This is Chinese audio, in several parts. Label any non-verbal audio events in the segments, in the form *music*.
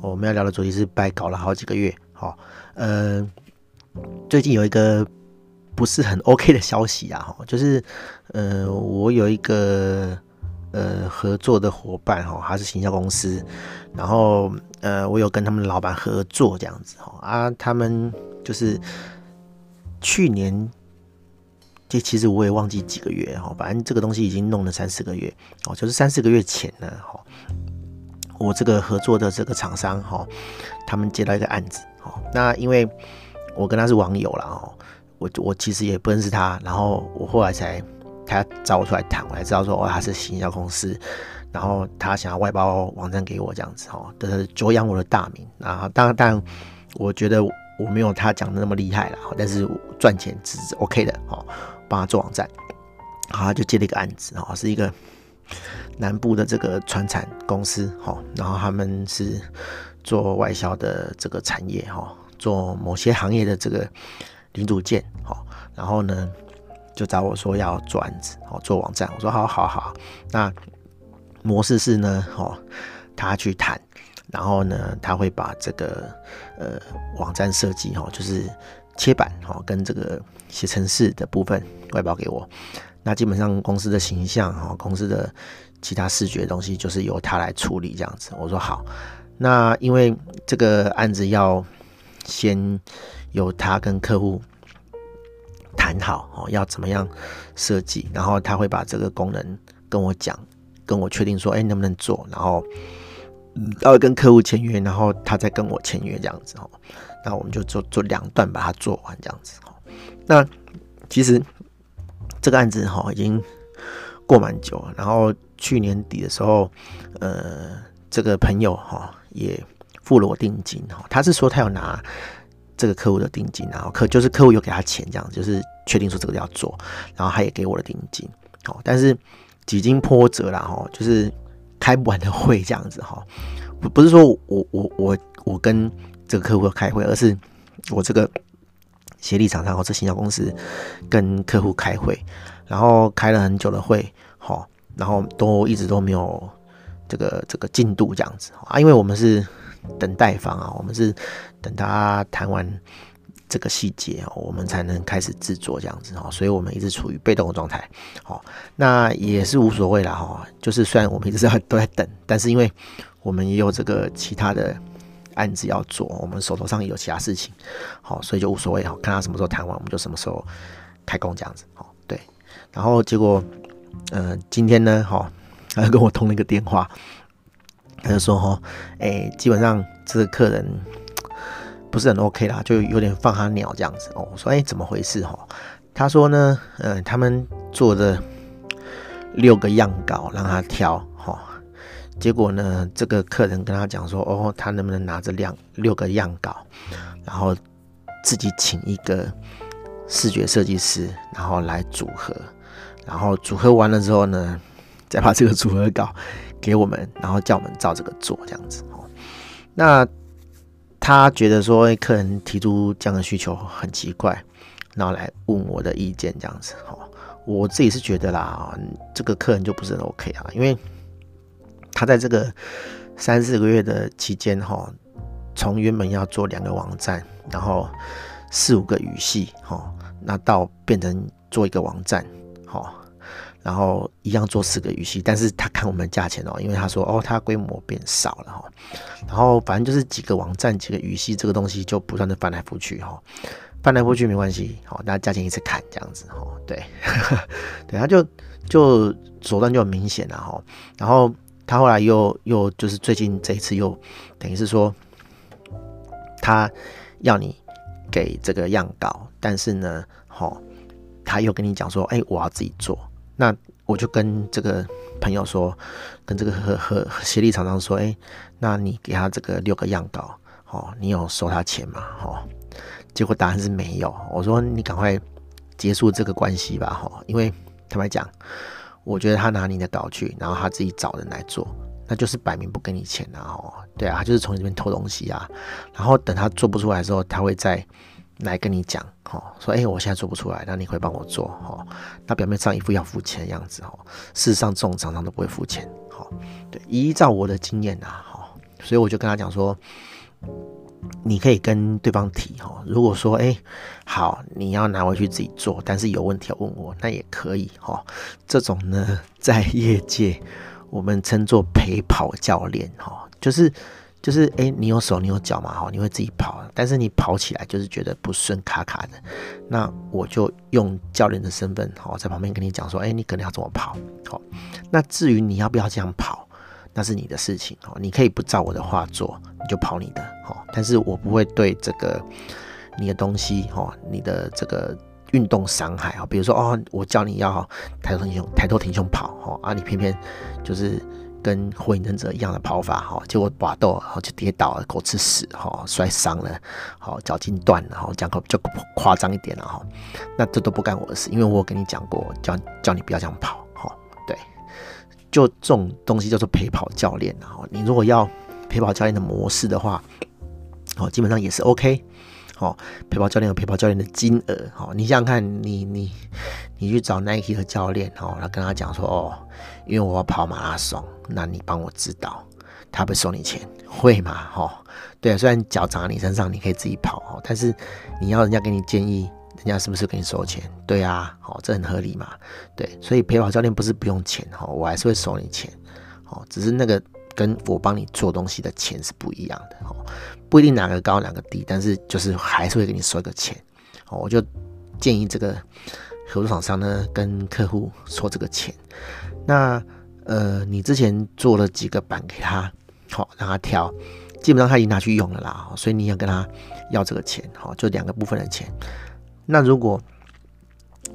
我们要聊的主题是白搞了好几个月，好、哦，呃，最近有一个不是很 *laughs* OK 的消息啊，哈，就是，呃，我有一个呃合作的伙伴，哈，他是行销公司，然后，呃，我有跟他们老板合作这样子，哈，啊，他们就是去年，这其实我也忘记几个月，哈，反正这个东西已经弄了三四个月，哦，就是三四个月前呢，哈。我这个合作的这个厂商哈，他们接到一个案子哈，那因为我跟他是网友了哦，我我其实也不认识他，然后我后来才他找我出来谈，我才知道说哦，他是行销公司，然后他想要外包网站给我这样子哈，的久仰我的大名啊，当然当然我觉得我没有他讲的那么厉害了，但是赚钱是 OK 的哦，帮他做网站，好，他就接了一个案子哦，是一个。南部的这个船产公司，哈，然后他们是做外销的这个产业，哈，做某些行业的这个零组件，哈，然后呢，就找我说要做案子，哦，做网站，我说好好好，那模式是呢，哦，他去谈，然后呢，他会把这个呃网站设计，哈，就是切板，哦，跟这个写程式的部分外包给我。那基本上公司的形象哈，公司的其他视觉的东西就是由他来处理这样子。我说好，那因为这个案子要先由他跟客户谈好哦，要怎么样设计，然后他会把这个功能跟我讲，跟我确定说，哎，能不能做，然后要跟客户签约，然后他再跟我签约这样子哦。那我们就做做两段把它做完这样子哦。那其实。这个案子哈已经过蛮久了，然后去年底的时候，呃，这个朋友哈也付了我定金哈，他是说他要拿这个客户的定金，然后客就是客户有给他钱这样子，就是确定说这个要做，然后他也给我的定金，好，但是几经波折了哈，就是开不完的会这样子哈，不不是说我我我我跟这个客户要开会，而是我这个。协力厂商或者行销公司跟客户开会，然后开了很久的会，好，然后都一直都没有这个这个进度这样子啊，因为我们是等待方啊，我们是等他谈完这个细节哦，我们才能开始制作这样子哦，所以我们一直处于被动的状态，好，那也是无所谓啦哈，就是虽然我们一直在都在等，但是因为我们也有这个其他的。案子要做，我们手头上有其他事情，好，所以就无所谓哈，看他什么时候谈完，我们就什么时候开工这样子，好，对。然后结果，呃，今天呢，哈，他跟我通了一个电话，他就说哈，哎、基本上这个客人不是很 OK 啦，就有点放他鸟这样子哦。我说，哎、怎么回事哈？他说呢，呃，他们做的六个样稿让他挑。结果呢，这个客人跟他讲说：“哦，他能不能拿着两六个样稿，然后自己请一个视觉设计师，然后来组合，然后组合完了之后呢，再把这个组合稿给我们，然后叫我们照这个做，这样子。哦，那他觉得说，客人提出这样的需求很奇怪，然后来问我的意见，这样子。哦，我自己是觉得啦，这个客人就不是很 OK 啊，因为。他在这个三四个月的期间，哈，从原本要做两个网站，然后四五个语系，哈，那到变成做一个网站，哈，然后一样做四个语系，但是他看我们价钱哦，因为他说哦，他规模变少了哈，然后反正就是几个网站几个语系这个东西就不断的翻来覆去哈，翻来覆去没关系，好，那价钱一直砍这样子哈，对，*laughs* 对，他就就手段就很明显了哈，然后。他后来又又就是最近这一次又等于是说，他要你给这个样稿，但是呢，齁，他又跟你讲说，哎，我要自己做。那我就跟这个朋友说，跟这个和和协力厂商说，哎，那你给他这个六个样稿，哦，你有收他钱吗？哦，结果答案是没有。我说你赶快结束这个关系吧，哈，因为坦白讲，我觉得他拿你的稿去，然后他自己找人来做，那就是摆明不给你钱啊，哦，对啊，他就是从你这边偷东西啊，然后等他做不出来之后，他会再来跟你讲，哦，说哎，我现在做不出来，那你会帮我做，哦，那表面上一副要付钱的样子，哦，事实上这种常常都不会付钱，哦，对，依照我的经验啊，哦，所以我就跟他讲说。你可以跟对方提哈，如果说哎好，你要拿回去自己做，但是有问题要问我，那也可以哈。这种呢，*laughs* 在业界我们称作陪跑教练哈，就是就是哎，你有手你有脚嘛哈，你会自己跑，但是你跑起来就是觉得不顺卡卡的，那我就用教练的身份哈，在旁边跟你讲说，哎，你可能要怎么跑好。那至于你要不要这样跑？那是你的事情哦，你可以不照我的话做，你就跑你的哦。但是我不会对这个你的东西哦，你的这个运动伤害啊，比如说哦，我叫你要抬头挺胸，抬头挺胸跑哦，啊，你偏偏就是跟火影忍者一样的跑法哈，结果拔豆然后就跌倒了，狗吃屎哈，摔伤了，好脚筋断了，哈，讲个就夸张一点了哈，那这都不干我的事，因为我跟你讲过，叫叫你不要这样跑。就这种东西叫做陪跑教练，然后你如果要陪跑教练的模式的话，哦，基本上也是 OK。哦，陪跑教练有陪跑教练的金额，哦，你想想看，你你你去找 Nike 的教练，哦，来跟他讲说，哦，因为我要跑马拉松，那你帮我指导，他会收你钱，会吗？哦，对，虽然脚长在你身上，你可以自己跑，哦，但是你要人家给你建议。人家是不是给你收钱？对啊，哦，这很合理嘛。对，所以陪跑教练不是不用钱哈，我还是会收你钱，哦，只是那个跟我帮你做东西的钱是不一样的哦，不一定哪个高哪个低，但是就是还是会给你收一个钱。哦，我就建议这个合作厂商呢跟客户收这个钱。那呃，你之前做了几个版给他，好让他挑，基本上他已经拿去用了啦，所以你要跟他要这个钱，好，就两个部分的钱。那如果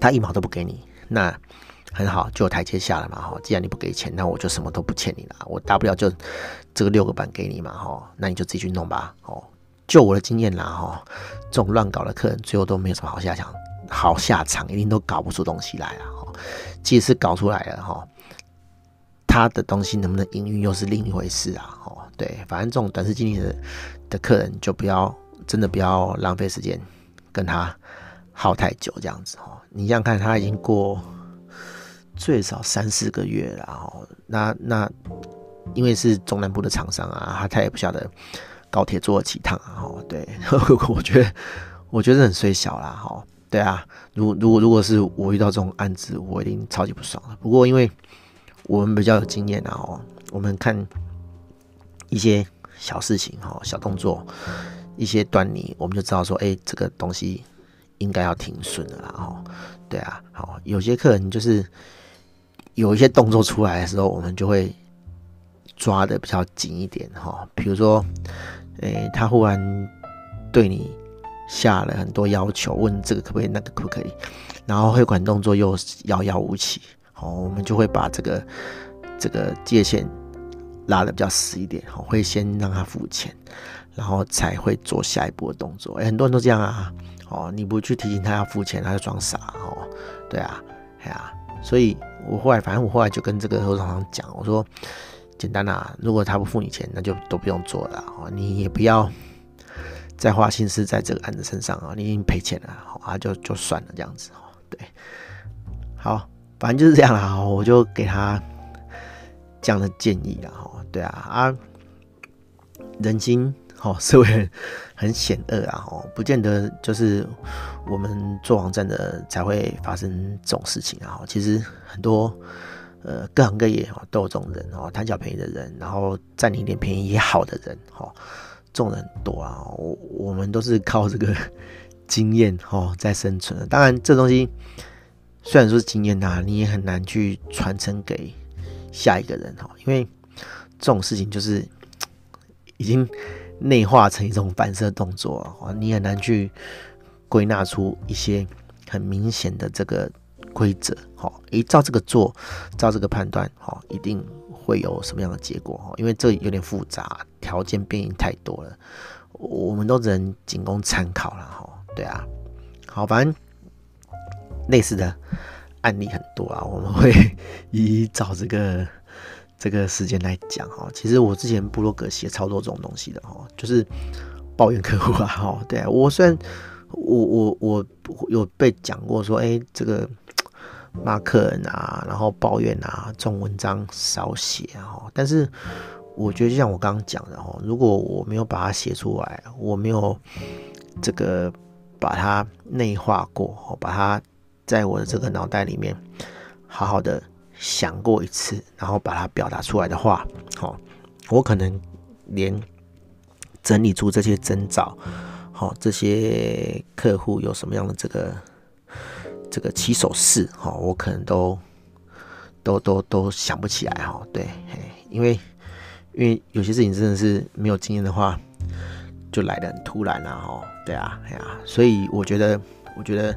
他一毛都不给你，那很好，就有台阶下了嘛。哈，既然你不给钱，那我就什么都不欠你了。我大不了就这个六个版给你嘛。哈，那你就自己去弄吧。哦，就我的经验啦，哈，这种乱搞的客人最后都没有什么好下场，好下场一定都搞不出东西来啊。哈，即使搞出来了，哈，他的东西能不能营运又是另一回事啊。哦，对，反正这种短视经历的的客人就不要，真的不要浪费时间跟他。耗太久这样子哦，你想想看，他已经过最少三四个月了哦。那那因为是中南部的厂商啊，他他也不晓得高铁坐了几趟啊。哦，对，*laughs* 我觉得我觉得很衰小啦。哈。对啊，如如果如果是我遇到这种案子，我一定超级不爽了。不过因为我们比较有经验啊，哦，我们看一些小事情哈，小动作，一些端倪，我们就知道说，哎，这个东西。应该要停损的啦，哈，对啊，好，有些客人就是有一些动作出来的时候，我们就会抓的比较紧一点，哈，比如说，诶、他忽然对你下了很多要求，问这个可不可以，那个可不可以，然后汇款动作又遥遥无期，好，我们就会把这个这个界限拉的比较死一点，好，会先让他付钱，然后才会做下一步的动作，诶、欸，很多人都这样啊。哦，你不去提醒他要付钱，他就装傻哦。对啊，哎呀、啊，所以我后来，反正我后来就跟这个合作厂商讲，我说简单啊，如果他不付你钱，那就都不用做了哦。你也不要再花心思在这个案子身上啊，你已经赔钱了，好啊，就就算了这样子哦。对，好，反正就是这样啦。我就给他这样的建议了哈。对啊，啊，人心。哦，*laughs* 社会很险恶啊！哦，不见得就是我们做网站的才会发生这种事情啊！其实很多呃各行各业哦都有这种人哦，贪小便宜的人，然后占你一点便宜也好的人，哦，这种人多啊！我我们都是靠这个 *laughs* 经验哦在生存的。当然，这东西虽然说是经验呐，你也很难去传承给下一个人哈，因为这种事情就是已经。内化成一种反射动作啊，你很难去归纳出一些很明显的这个规则。好，诶，照这个做，照这个判断，好，一定会有什么样的结果？哈，因为这有点复杂，条件变异太多了。我们都只能仅供参考了哈。对啊，好，反正类似的案例很多啊，我们会一一找这个这个时间来讲哈。其实我之前部落格写超多这种东西的哈，就是抱怨客户啊哈。对，我虽然我我我有被讲过说，哎，这个骂客人啊，然后抱怨啊，这种文章少写啊，但是。我觉得就像我刚刚讲的哦，如果我没有把它写出来，我没有这个把它内化过，把它在我的这个脑袋里面好好的想过一次，然后把它表达出来的话，好，我可能连整理出这些征兆，好，这些客户有什么样的这个这个起手式，哈，我可能都都都都想不起来，哈，对，因为。因为有些事情真的是没有经验的话，就来的很突然了哈。对啊，哎呀，所以我觉得，我觉得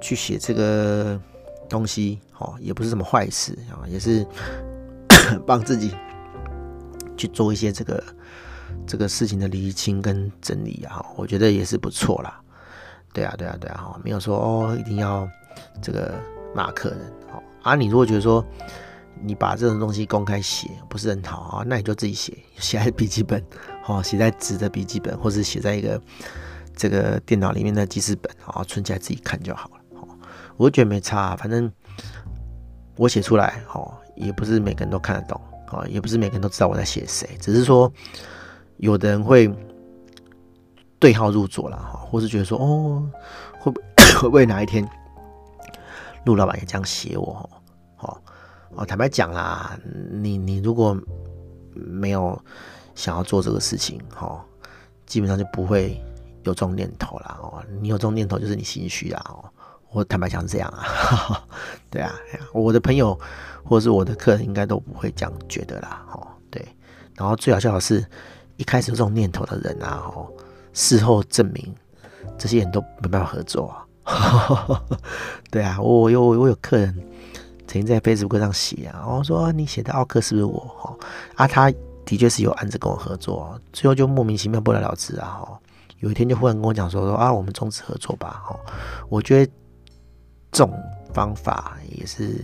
去写这个东西，哦，也不是什么坏事啊，也是 *coughs* 帮自己去做一些这个这个事情的厘清跟整理啊。我觉得也是不错啦。对啊，对啊，对啊，哈，没有说哦，一定要这个骂客人。好啊，你如果觉得说。你把这种东西公开写不是很好啊，那你就自己写，写在笔记本，哦，写在纸的笔记本，或是写在一个这个电脑里面的记事本，好，存起来自己看就。好，我觉得没差，反正我写出来，哦，也不是每个人都看得懂，哦，也不是每个人都知道我在写谁，只是说有的人会对号入座了，哈，或是觉得说，哦，会不会 *coughs* 会不会哪一天陆老板也这样写我，好。哦，坦白讲啦，你你如果没有想要做这个事情，哦，基本上就不会有这种念头啦。哦，你有这种念头，就是你心虚啊。哦，我坦白讲是这样啊。*laughs* 对啊，我的朋友或者是我的客人应该都不会这样觉得啦。哦，对。然后最好笑的是，一开始有这种念头的人啊，哦，事后证明这些人都没办法合作啊。*laughs* 对啊，我有我有客人。曾经在 Facebook 上写啊，我说你写的奥克是不是我？哦啊，他的确是有案子跟我合作，最后就莫名其妙不了了之啊。哈，有一天就忽然跟我讲说说啊，我们终止合作吧。哈，我觉得种方法也是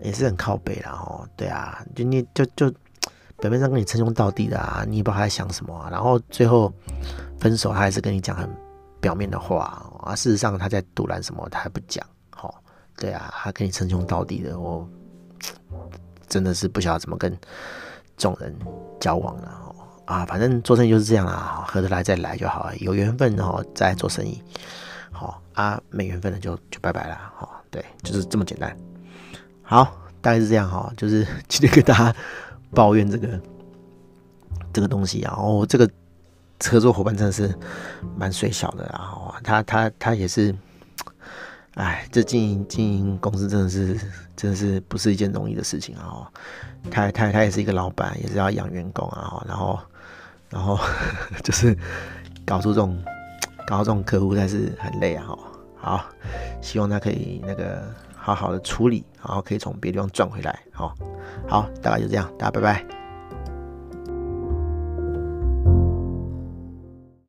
也是很靠北了。哦，对啊，就你就就表面上跟你称兄道弟的啊，你也不知道他在想什么啊。然后最后分手，他还是跟你讲很表面的话啊。事实上他在阻拦什么，他还不讲。对啊，他跟你称兄道弟的，我真的是不晓得怎么跟这种人交往了哦啊，反正做生意就是这样啊，合得来再来就好，有缘分哦再做生意，好啊，没缘分的就就拜拜了，哈，对，就是这么简单。好，大概是这样哈，就是 *laughs* 今天跟大家抱怨这个这个东西啊，哦，这个合作伙伴真的是蛮水小的啊，他他他也是。哎，这经营经营公司真的是真的是不是一件容易的事情啊！他他他也是一个老板，也是要养员工啊，然后然后 *laughs* 就是搞出这种然后这种客户，但是很累啊！哈好，希望他可以那个好好的处理，然后可以从别的地方赚回来。好，好，大概就这样，大家拜拜。